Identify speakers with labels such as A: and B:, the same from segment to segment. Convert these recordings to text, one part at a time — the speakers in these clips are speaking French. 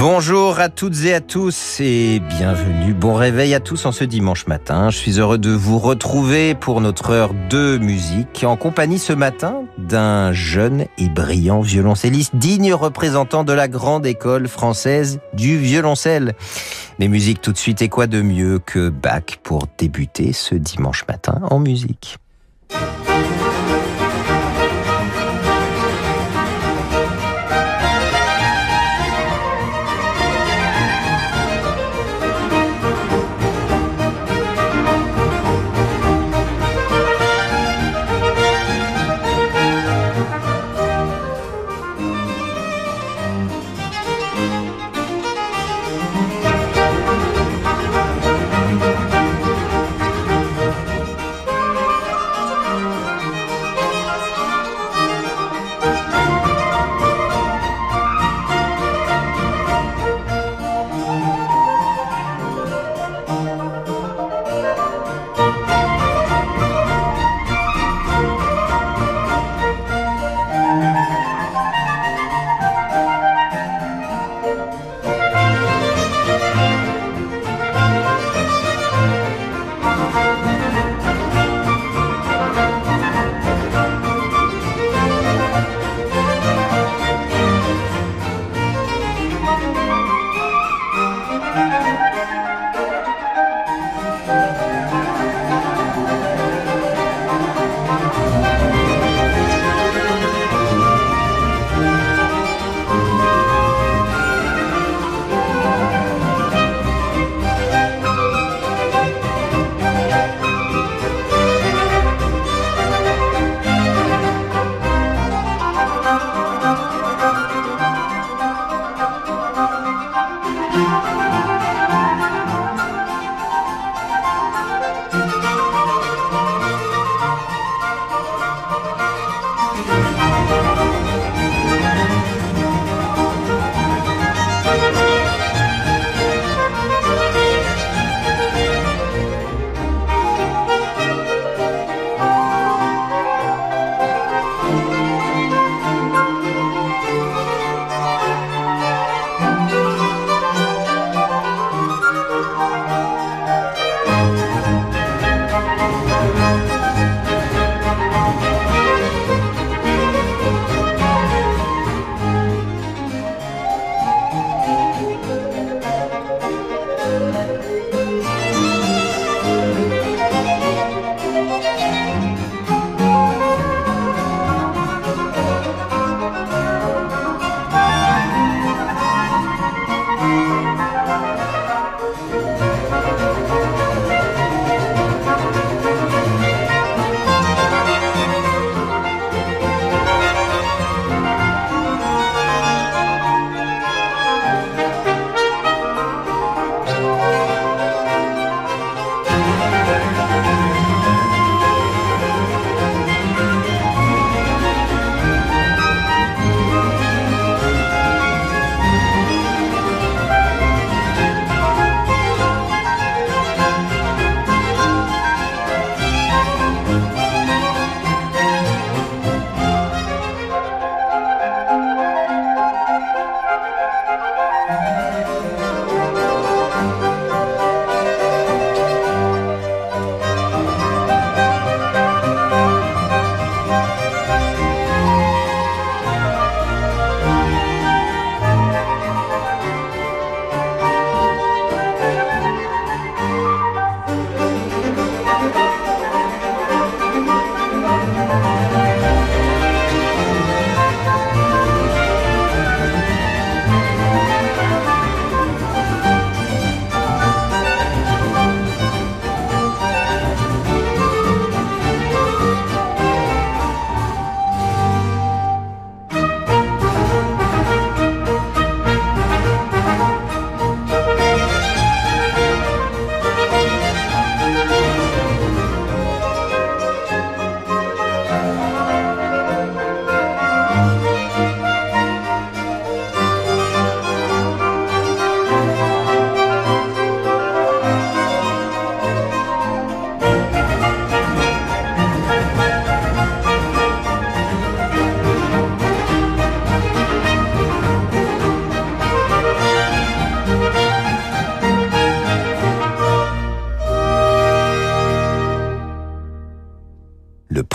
A: Bonjour à toutes et à tous et bienvenue. Bon réveil à tous en ce dimanche matin. Je suis heureux de vous retrouver pour notre heure de musique en compagnie ce matin d'un jeune et brillant violoncelliste, digne représentant de la grande école française du violoncelle. Mais musique tout de suite et quoi de mieux que Bach pour débuter ce dimanche matin en musique?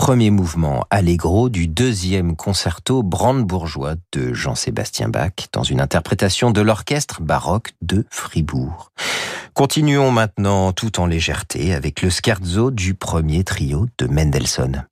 A: Premier mouvement allegro du deuxième concerto brandebourgeois de Jean-Sébastien Bach dans une interprétation de l'orchestre baroque de Fribourg. Continuons maintenant tout en légèreté avec le scherzo du premier trio de Mendelssohn.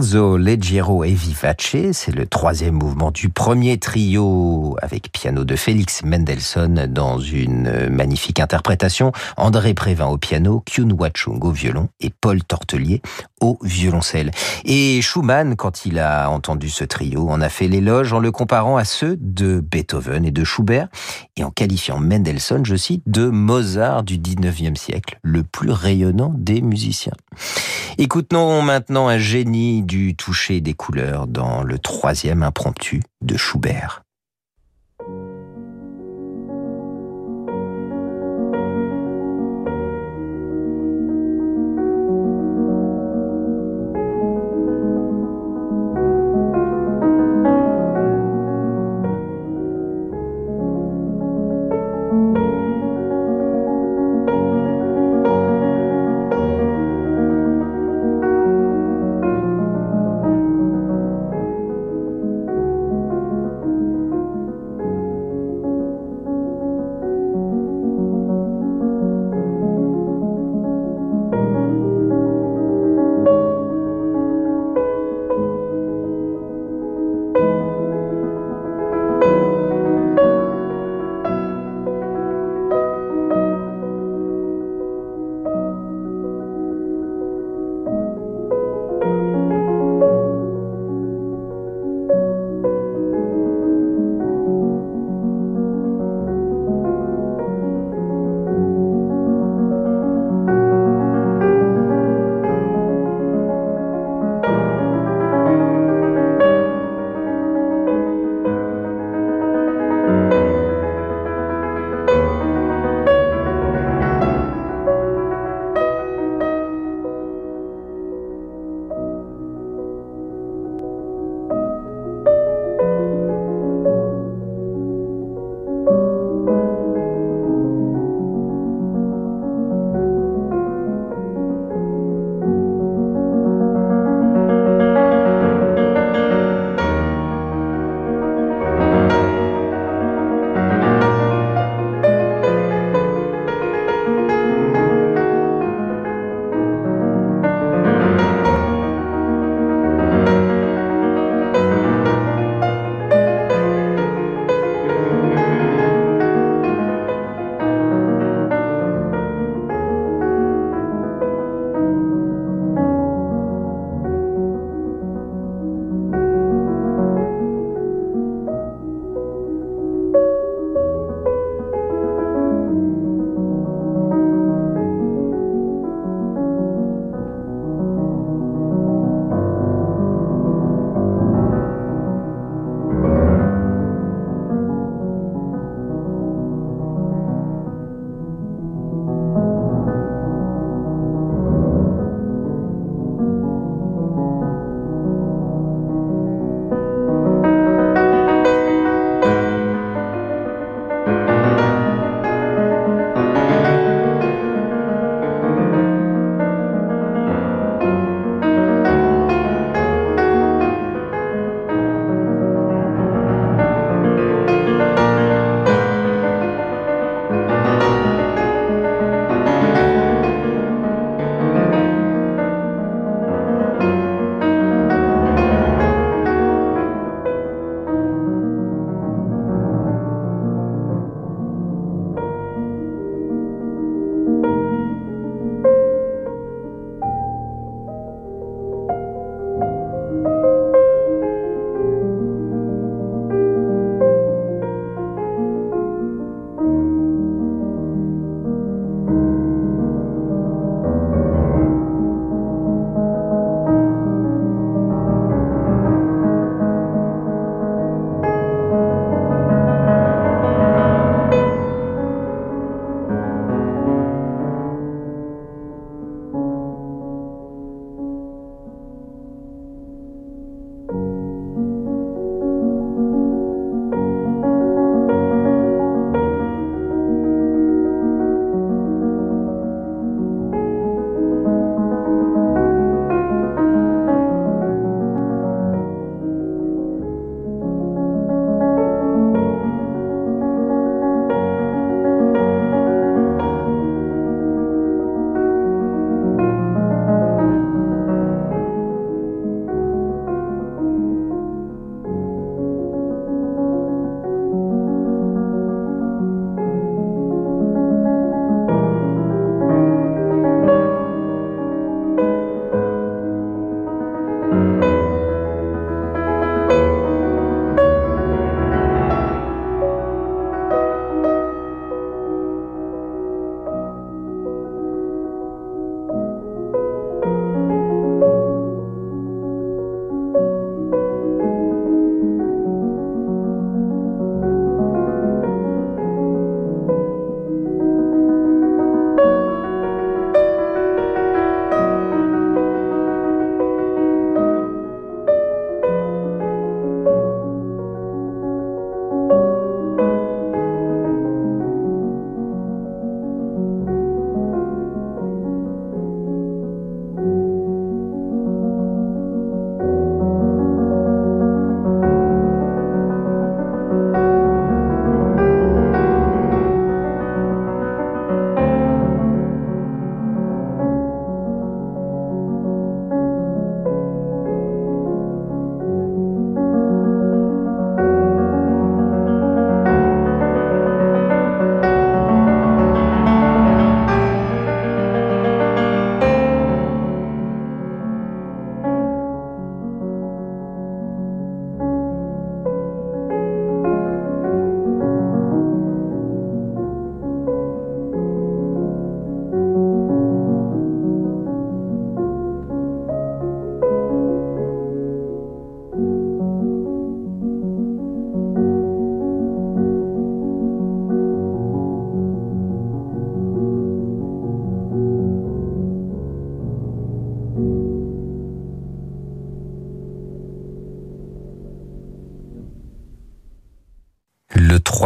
A: Scherzo Leggero e Vivace, c'est le troisième mouvement du premier trio avec piano de Félix Mendelssohn dans une magnifique interprétation. André Prévin au piano, Kyun Wachung au violon et Paul Tortelier au violoncelle. Et Schumann, quand il a entendu ce trio, en a fait l'éloge en le comparant à ceux de Beethoven et de Schubert et en qualifiant Mendelssohn, je cite, de Mozart du 19e siècle, le plus rayonnant des musiciens. Écoutons maintenant un génie du toucher des couleurs dans le troisième impromptu de Schubert.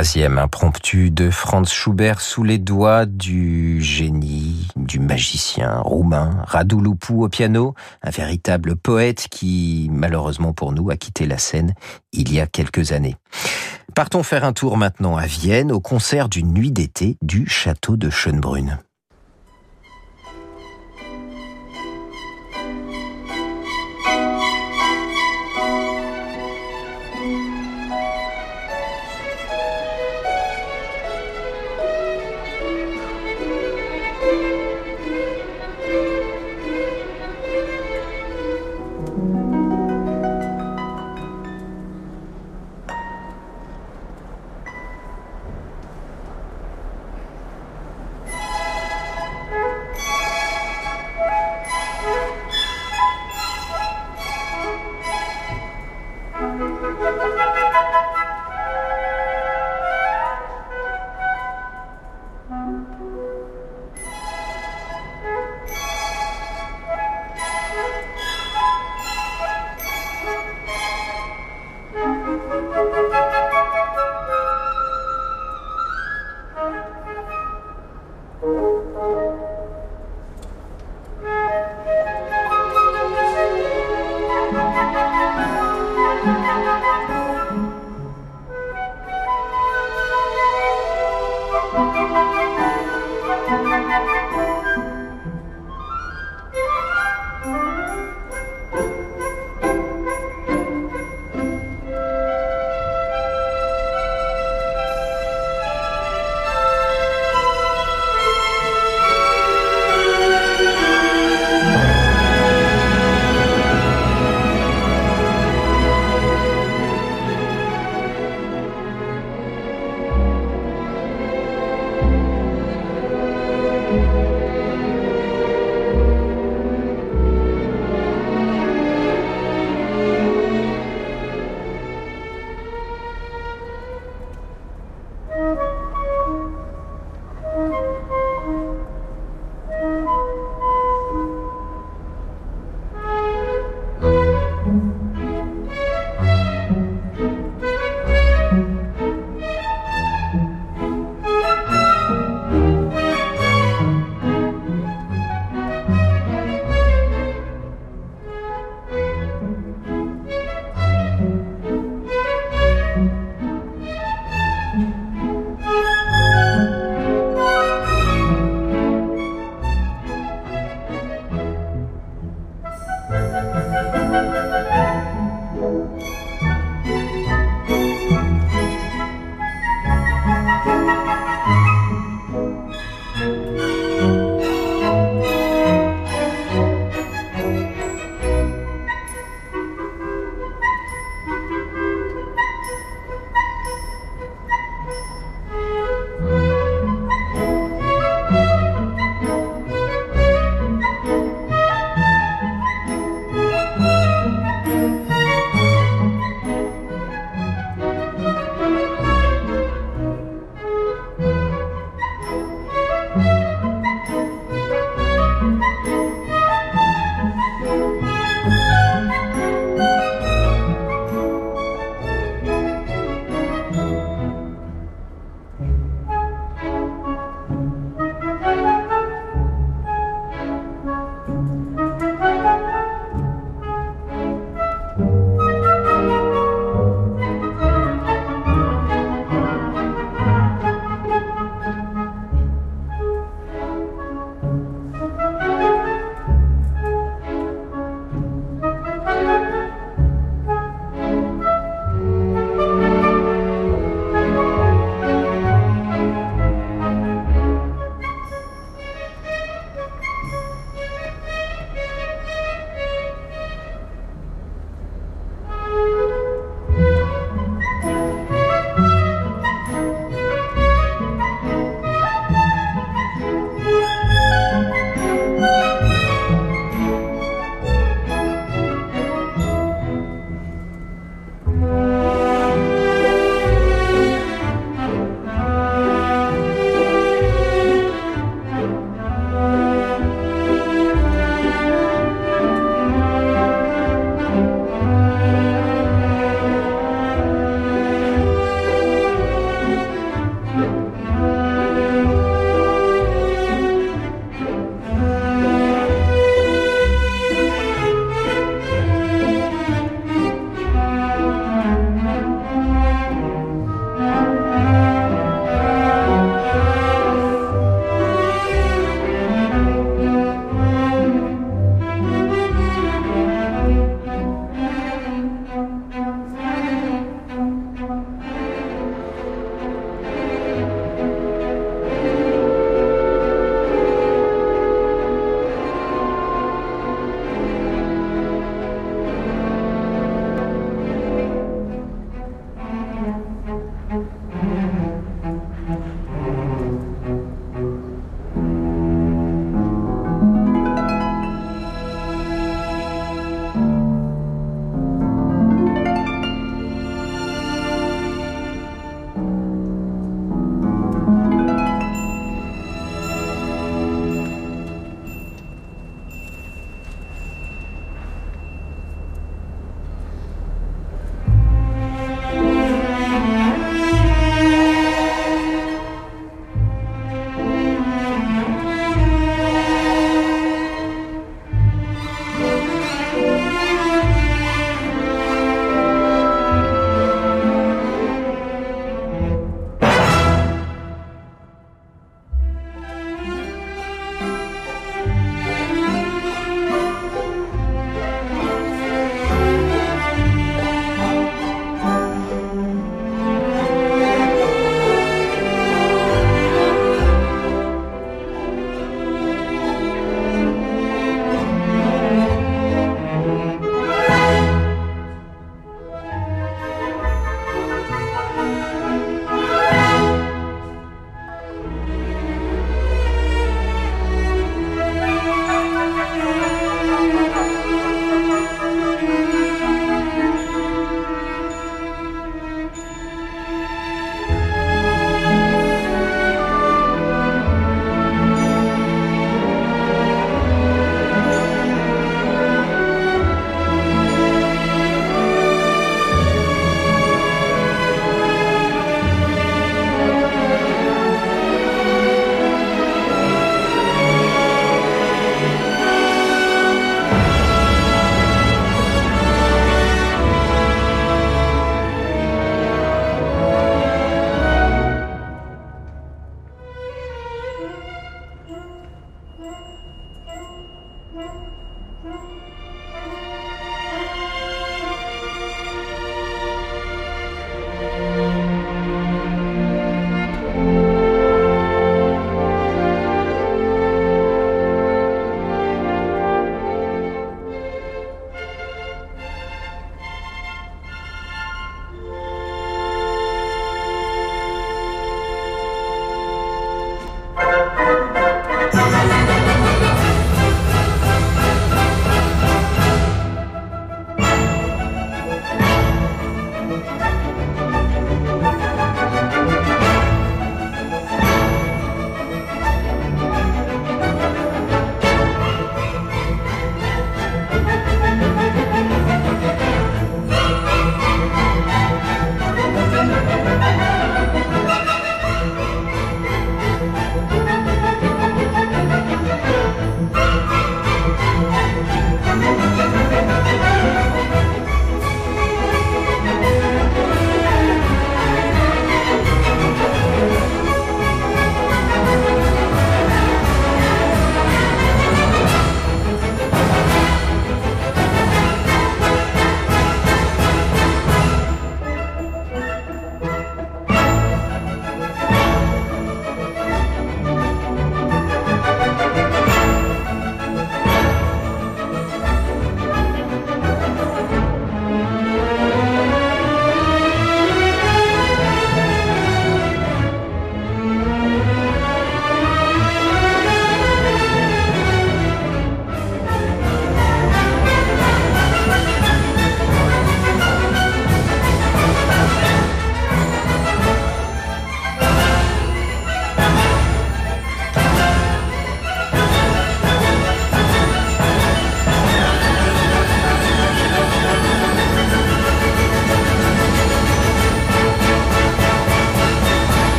A: Troisième impromptu de Franz Schubert sous les doigts du génie, du magicien roumain Radu au piano, un véritable poète qui, malheureusement pour nous, a quitté la scène il y a quelques années. Partons faire un tour maintenant à Vienne au concert d'une nuit d'été du château de Schönbrunn.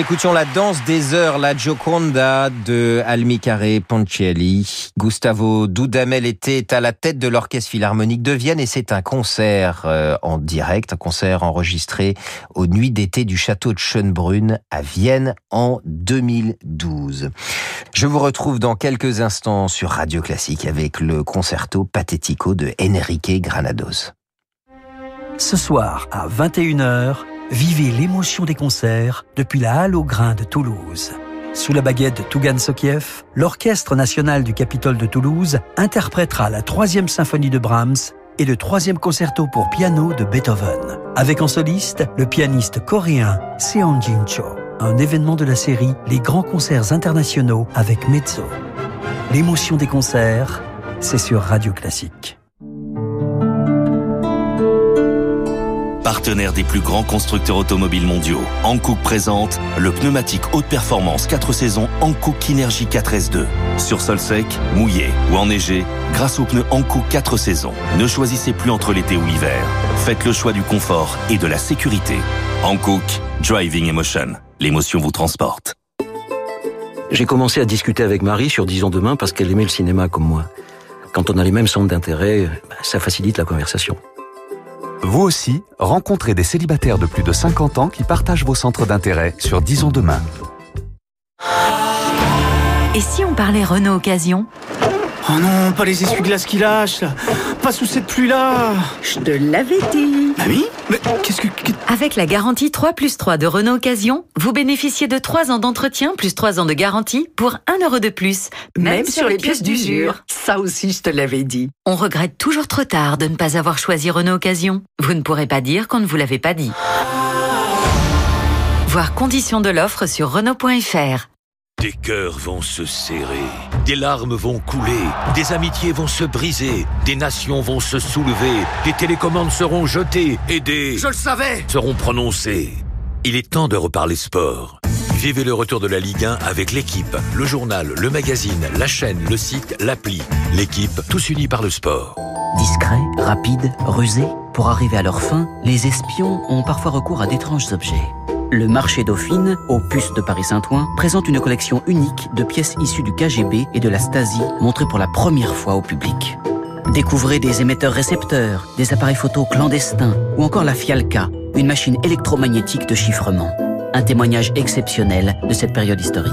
A: Écoutions la danse des heures, la Gioconda de Almicare Ponchielli. Gustavo Dudamel était à la tête de l'Orchestre Philharmonique de Vienne et c'est un concert euh, en direct, un concert enregistré aux nuits d'été du château de Schönbrunn à Vienne en 2012. Je vous retrouve dans quelques instants sur Radio Classique avec le concerto Patetico de Enrique Granados.
B: Ce soir à 21h, Vivez l'émotion des concerts depuis la Halle au Grain de Toulouse. Sous la baguette de Tougan Sokiev, l'Orchestre national du Capitole de Toulouse interprétera la troisième symphonie de Brahms et le troisième concerto pour piano de Beethoven, avec en soliste le pianiste coréen Seon Jin Cho. Un événement de la série Les grands concerts internationaux avec Mezzo. L'émotion des concerts, c'est sur Radio Classique.
C: Partenaire des plus grands constructeurs automobiles mondiaux, Hankook présente le pneumatique haute performance 4 saisons Hankook Kinergy 4S2. Sur sol sec, mouillé ou enneigé, grâce aux pneus Hankook 4 saisons, ne choisissez plus entre l'été ou l'hiver. Faites le choix du confort et de la sécurité. Hankook Driving Emotion. L'émotion vous transporte.
D: J'ai commencé à discuter avec Marie sur Disons demain parce qu'elle aimait le cinéma comme moi. Quand on a les mêmes centres d'intérêt, bah, ça facilite la conversation.
E: Vous aussi, rencontrez des célibataires de plus de 50 ans qui partagent vos centres d'intérêt sur Disons demain.
F: Et si on parlait Renault Occasion?
G: Oh non, pas les essuie-glaces qui lâchent, là. Pas sous cette pluie-là.
H: Je te l'avais dit.
G: Bah oui Mais qu'est-ce que...
F: Avec la garantie 3 plus 3 de Renault Occasion, vous bénéficiez de 3 ans d'entretien plus 3 ans de garantie pour 1 euro de plus.
H: Même, sur, les pièces d'usure. Ça aussi, je te l'avais dit.
F: On regrette toujours trop tard de ne pas avoir choisi Renault Occasion. Vous ne pourrez pas dire qu'on ne vous l'avait pas dit. Voir conditions de l'offre sur Renault.fr.
I: Des cœurs vont se serrer, des larmes vont couler, des amitiés vont se briser, des nations vont se soulever, des télécommandes seront jetées et des...
G: Je le savais
I: seront prononcées. Il est temps de reparler sport. Vivez le retour de la Ligue 1 avec l'équipe, le journal, le magazine, la chaîne, le site, l'appli. L'équipe, tous unis par le sport.
J: Discret, rapide, rusé, pour arriver à leur fin, les espions ont parfois recours à d'étranges objets. Le marché Dauphine, au puce de Paris-Saint-Ouen, présente une collection unique de pièces issues du KGB et de la Stasi, montrées pour la première fois au public. Découvrez des émetteurs-récepteurs, des appareils photo clandestins, ou encore la Fialka, une machine électromagnétique de chiffrement. Un témoignage exceptionnel de cette période historique.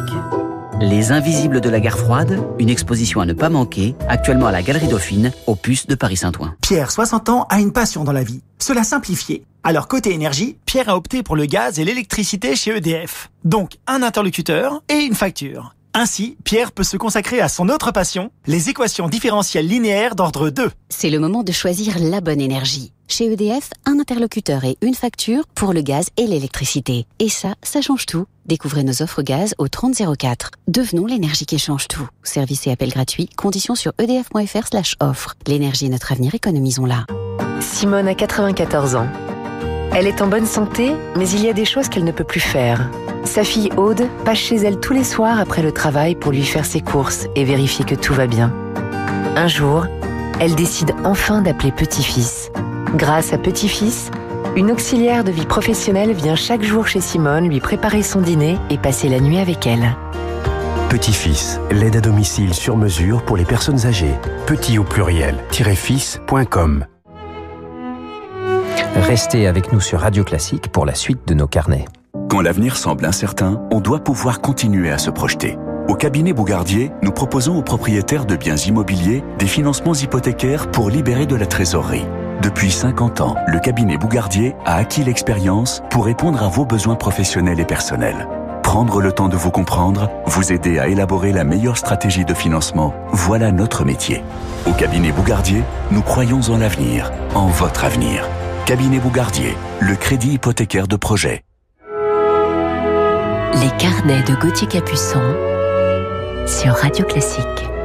J: Les Invisibles de la guerre froide, une exposition à ne pas manquer, actuellement à la Galerie Dauphine, au puce de Paris-Saint-Ouen.
K: Pierre, 60 ans, a une passion dans la vie, se la simplifier. Alors côté énergie, Pierre a opté pour le gaz et l'électricité chez EDF. Donc un interlocuteur et une facture. Ainsi, Pierre peut se consacrer à son autre passion, les équations différentielles linéaires d'ordre 2.
L: C'est le moment de choisir la bonne énergie. Chez EDF, un interlocuteur et une facture pour le gaz et l'électricité. Et ça, ça change tout. Découvrez nos offres gaz au 3004. Devenons l'énergie qui change tout. Service et appel gratuit. Conditions sur edf.fr slash offre. L'énergie est notre avenir, économisons-la.
M: Simone a 94 ans. Elle est en bonne santé, mais il y a des choses qu'elle ne peut plus faire. Sa fille Aude passe chez elle tous les soirs après le travail pour lui faire ses courses et vérifier que tout va bien. Un jour, elle décide enfin d'appeler Petit-Fils. Grâce à Petit-Fils, une auxiliaire de vie professionnelle vient chaque jour chez Simone lui préparer son dîner et passer la nuit avec elle.
N: Petit-Fils, l'aide à domicile sur mesure pour les personnes âgées. Petit au pluriel-fils.com
A: Restez avec nous sur Radio Classique pour la suite de nos carnets.
E: Quand l'avenir semble incertain, on doit pouvoir continuer à se projeter. Au cabinet Bougardier, nous proposons aux propriétaires de biens immobiliers des financements hypothécaires pour libérer de la trésorerie. Depuis 50 ans, le cabinet Bougardier a acquis l'expérience pour répondre à vos besoins professionnels et personnels. Prendre le temps de vous comprendre, vous aider à élaborer la meilleure stratégie de financement, voilà notre métier. Au cabinet Bougardier, nous croyons en l'avenir, en votre avenir. Cabinet Bougardier, le crédit hypothécaire de projet.
O: Les carnets de Gauthier Capuçon sur Radio Classique.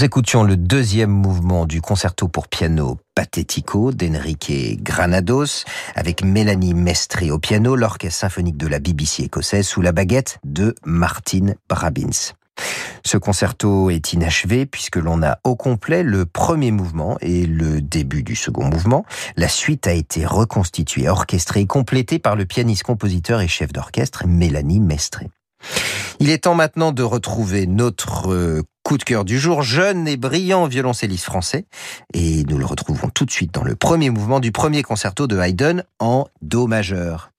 A: Nous écoutions le deuxième mouvement du concerto pour piano Patetico d'Enrique Granados avec Mélanie Mestre au piano, l'orchestre symphonique de la BBC écossaise sous la baguette de Martin Brabins. Ce concerto est inachevé puisque l'on a au complet le premier mouvement et le début du second mouvement. La suite a été reconstituée, orchestrée et complétée par le pianiste, compositeur et chef d'orchestre Mélanie Mestre. Il est temps maintenant de retrouver notre euh, coup de cœur du jour, jeune et brillant violoncelliste français. Et nous le retrouvons tout de suite dans le premier mouvement du premier concerto de Haydn en Do majeur.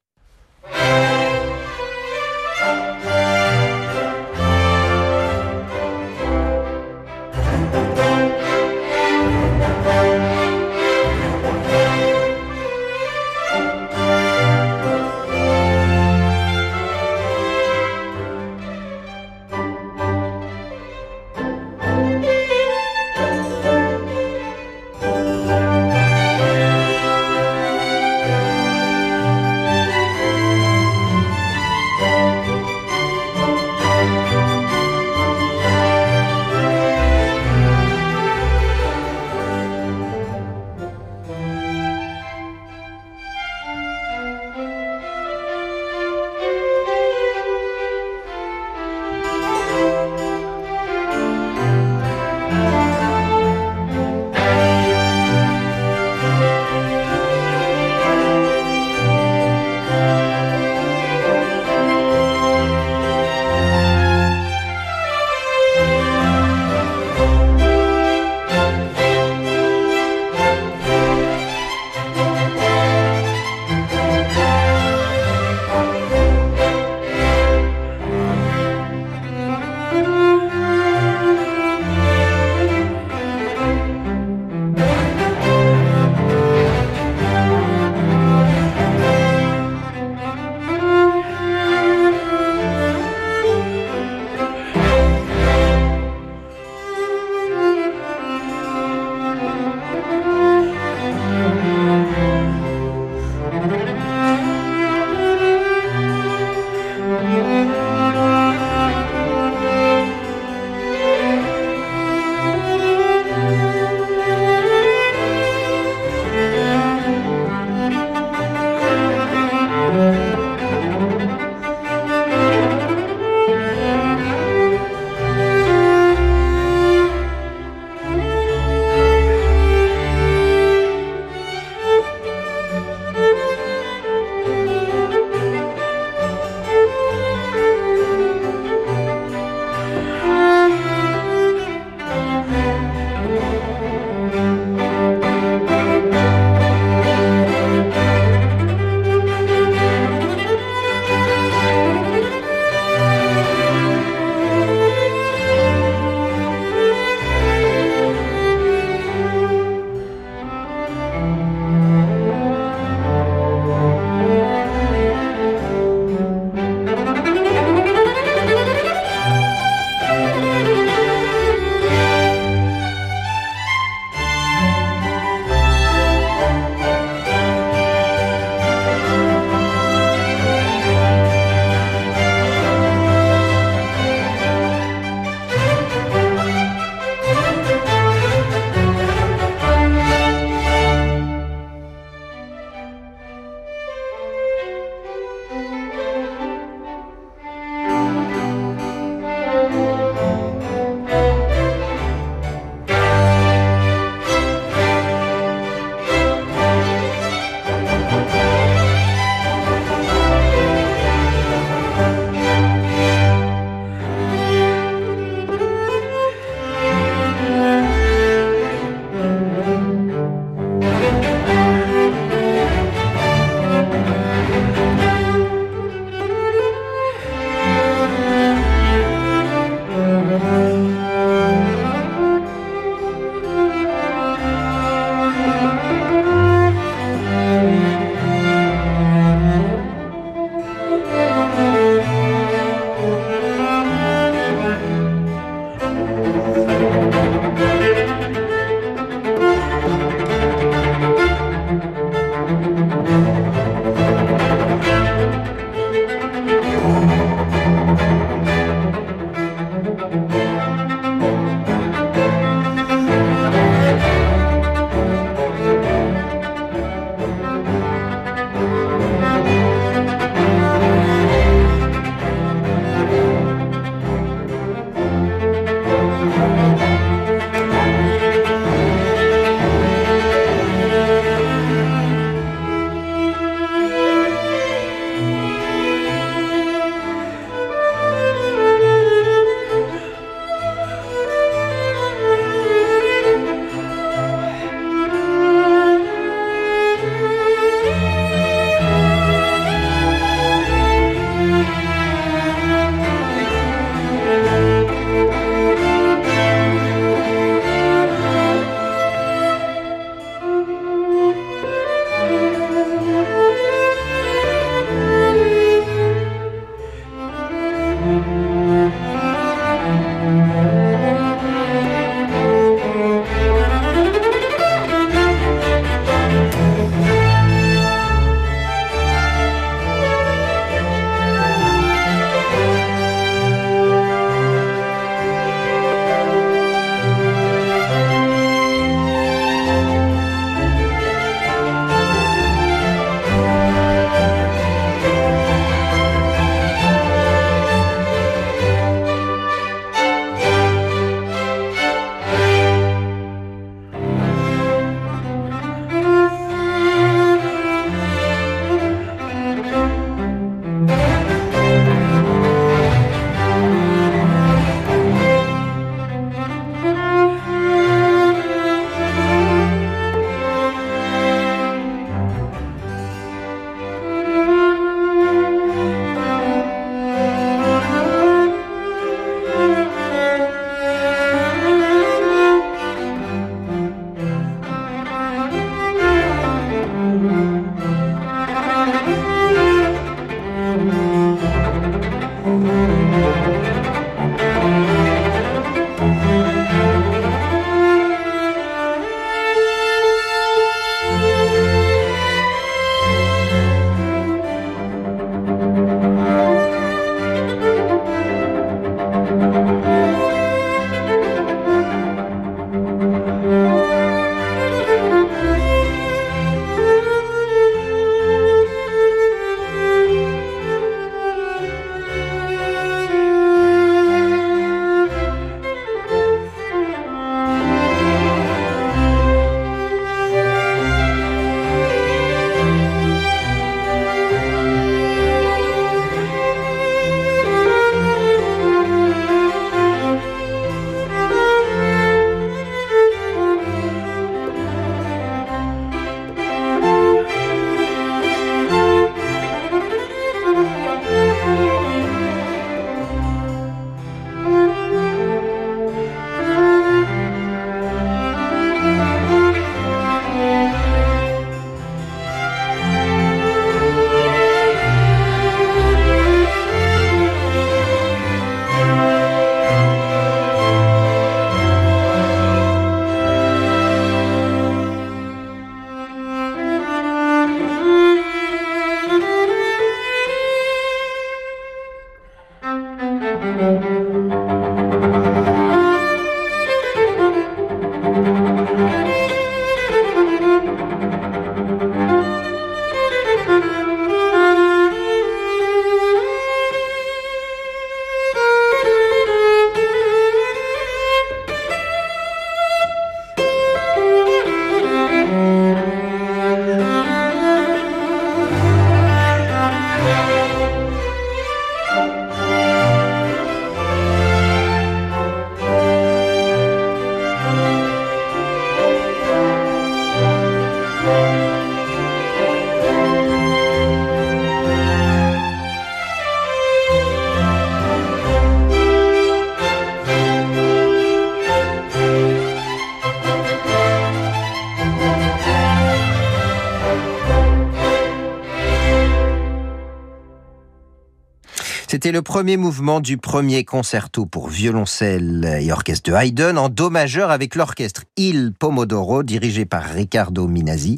A: Premier mouvement du premier concerto pour violoncelle et orchestre de Haydn en do majeur avec l'orchestre Il Pomodoro dirigé par Riccardo Minazzi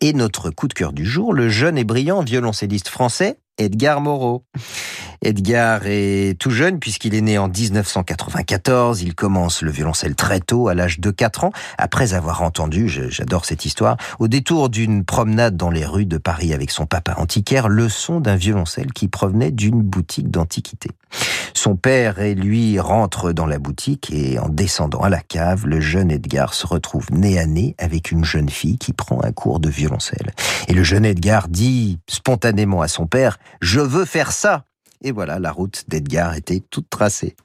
A: et notre coup de cœur du jour, le jeune et brillant violoncelliste français Edgar Moreau. Edgar est tout jeune puisqu'il est né en 1994. Il commence le violoncelle très tôt, à l'âge de 4 ans, après avoir entendu, j'adore cette histoire, au détour d'une promenade dans les rues de Paris avec son papa antiquaire, le son d'un violoncelle qui provenait d'une boutique d'antiquité. Son père et lui rentrent dans la boutique et en descendant à la cave, le jeune Edgar se retrouve nez à nez avec une jeune fille qui prend un cours de violoncelle. Et le jeune Edgar dit spontanément à son père, je veux faire ça. Et voilà, la route d'Edgar était toute tracée.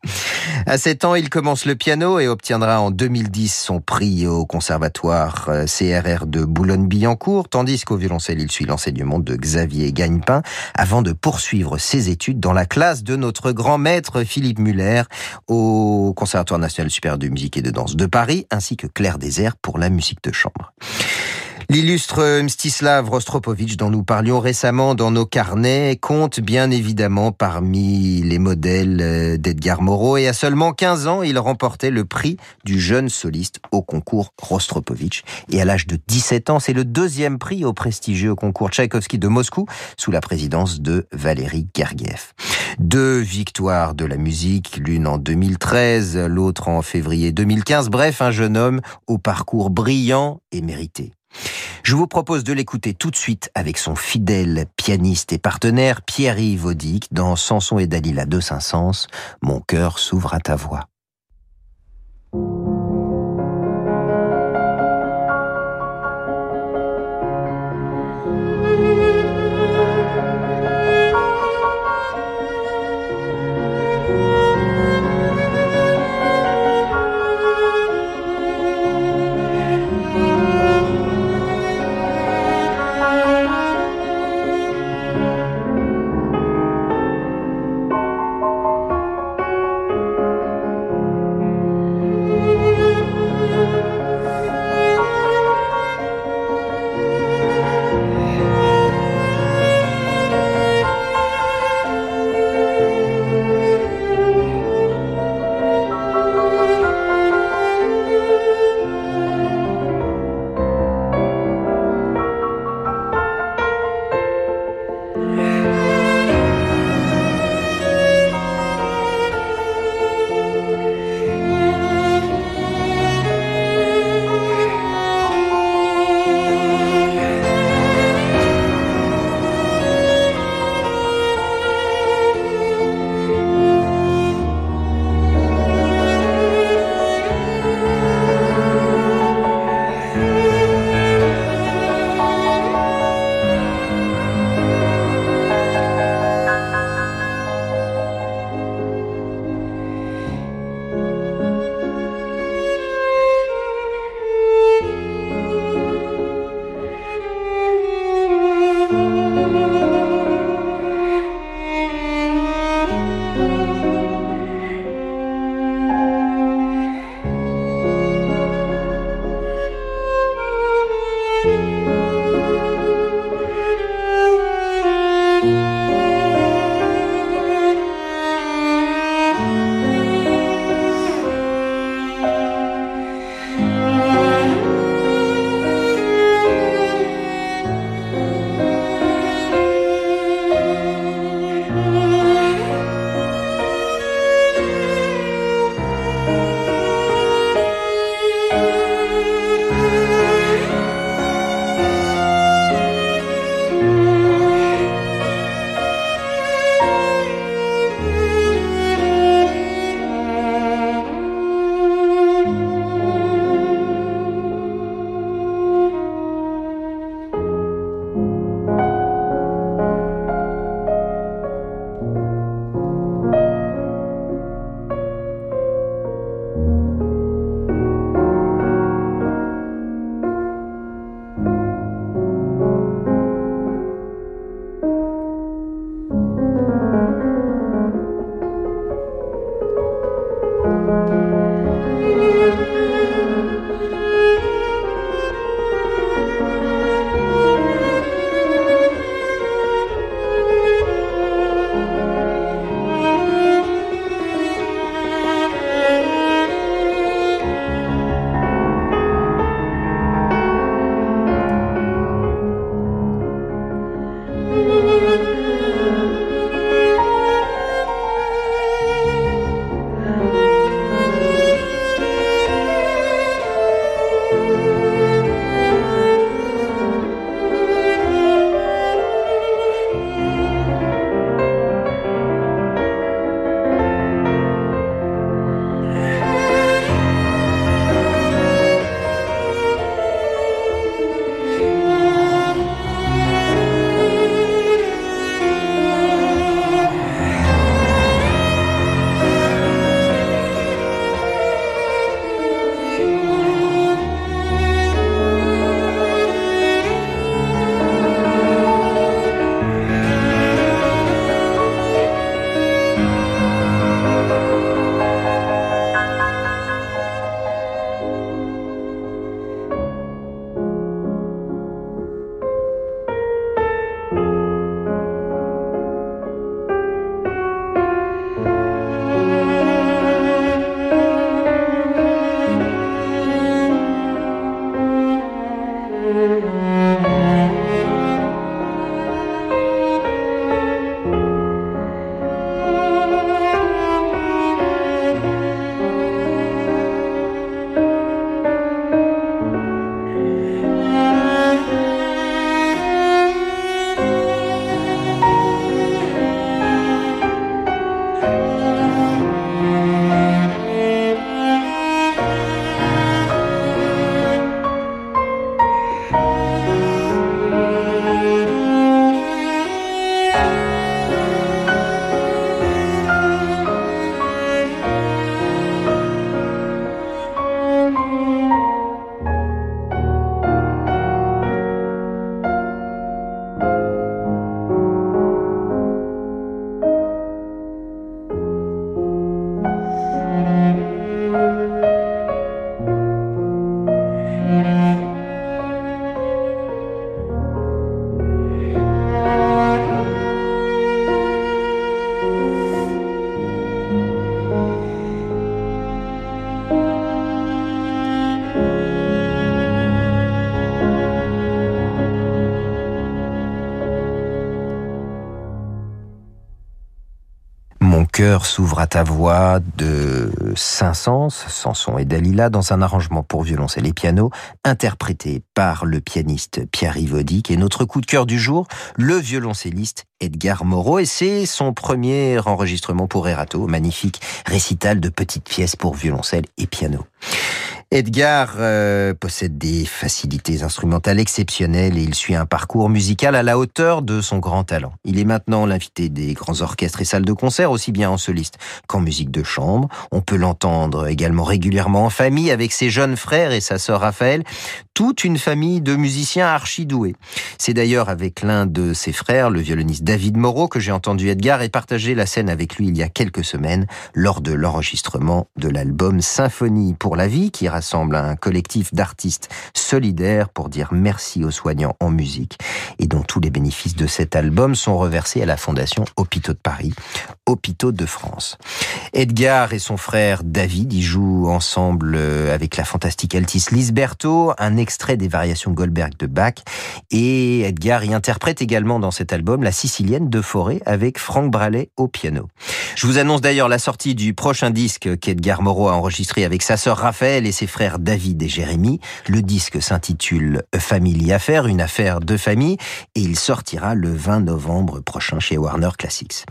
A: À 7 ans, il commence le piano et obtiendra en 2010 son prix au conservatoire euh, CRR de Boulogne-Billancourt, tandis qu'au violoncelle, il suit l'enseignement de Xavier Gagnepin avant de poursuivre ses études dans la classe de notre grand maître Philippe Muller au Conservatoire national supérieur de musique et de danse de Paris, ainsi que Claire Désert pour la musique de chambre. L'illustre Mstislav Rostropovitch dont nous parlions récemment dans nos carnets compte bien évidemment parmi les modèles euh, d'Edgar Moreau et à seulement 15 ans, il remportait le prix du jeune soliste au concours Rostropovitch. Et à l'âge de 17 ans, c'est le deuxième prix au prestigieux concours Tchaïkovski de Moscou sous la présidence de Valérie Gergiev. Deux victoires de la musique, l'une en 2013, l'autre en février 2015. Bref, un jeune homme au parcours brillant et mérité. Je vous propose de l'écouter tout de suite avec son fidèle pianiste et partenaire Pierre-Yves Audic dans Samson et Dalila de Saint-Saëns, Mon cœur s'ouvre à ta voix. Cœur s'ouvre à ta voix de Saint-Saëns, Samson et Dalila, dans un arrangement pour violoncelle et piano, interprété par le pianiste Pierre Yvodic. Et notre coup de cœur du jour, le violoncelliste Edgar Moreau. Et c'est son premier enregistrement pour Erato, magnifique récital de petites pièces pour violoncelle et piano. Edgar euh, possède des facilités instrumentales exceptionnelles et il suit un parcours musical à la hauteur de son grand talent. Il est maintenant l'invité des grands orchestres et salles de concert, aussi bien en soliste qu'en musique de chambre. On peut l'entendre également régulièrement en famille avec ses jeunes frères et sa sœur Raphaël, toute une famille de musiciens archi-doués. C'est d'ailleurs avec l'un de ses frères, le violoniste David Moreau, que j'ai entendu Edgar et partagé la scène avec lui il y a quelques semaines lors de l'enregistrement de l'album Symphonie pour la vie qui rassemble un collectif d'artistes solidaires pour dire merci aux soignants en musique et dont tous les bénéfices de cet album sont reversés à la Fondation Hôpitaux de Paris, Hôpitaux de France. Edgar et son frère David y jouent ensemble euh, avec la fantastique altiste Lisberto, un extrait des variations Goldberg de Bach et Edgar y interprète également dans cet album la Sicilienne de Forêt avec Franck Bralet au piano. Je vous annonce d'ailleurs la sortie du prochain disque qu'Edgar Moreau a enregistré avec sa sœur Raphaël et ses frères David et Jérémy. Le disque s'intitule Family Affair, une affaire de famille, et il sortira le 20 novembre prochain chez Warner Classics.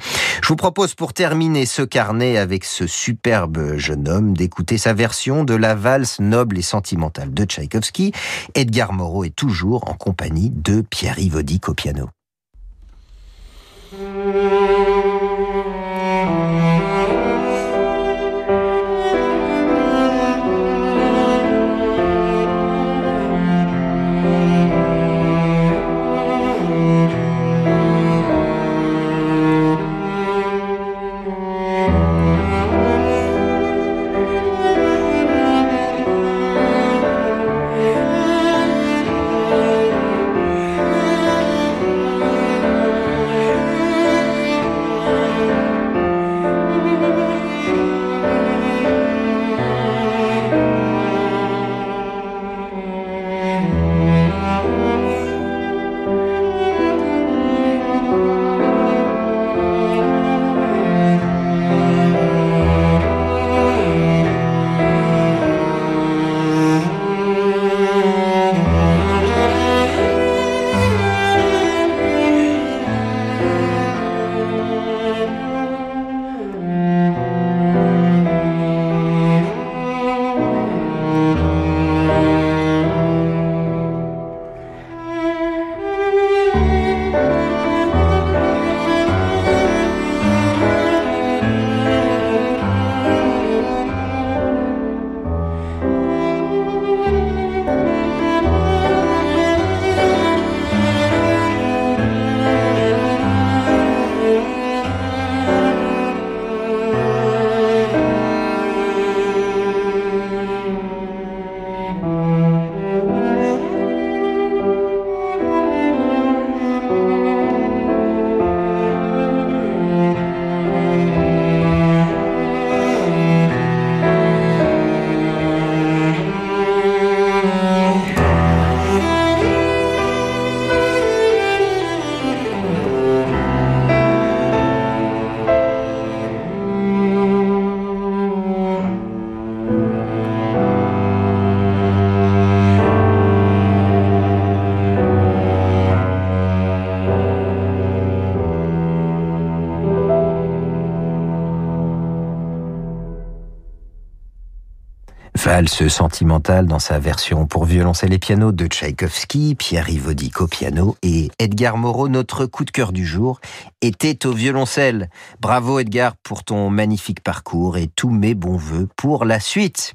A: Je vous propose pour terminer ce carnet avec ce superbe jeune homme d'écouter sa version de la valse noble et sentimentale de Tchaïkovski. Edgar Moreau est toujours en compagnie de Pierre Yvodic au piano. Valse sentimentale dans sa version pour violoncelle et piano de Tchaïkovski, Pierre Yvodic au piano et Edgar Moreau, notre coup de cœur du jour, était au violoncelle. Bravo Edgar pour ton magnifique parcours et tous mes bons voeux pour la suite.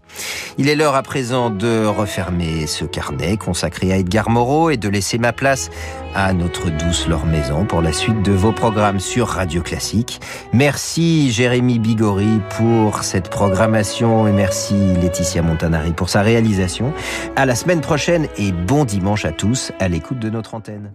A: Il est l'heure à présent de refermer ce carnet consacré à Edgar Moreau et de laisser ma place à notre douce Laure Maison pour la suite de vos programmes sur Radio Classique. Merci Jérémy Bigori pour cette programmation et merci Laetitia Montanari pour sa réalisation. À la semaine prochaine et bon dimanche à tous à l'écoute de notre antenne.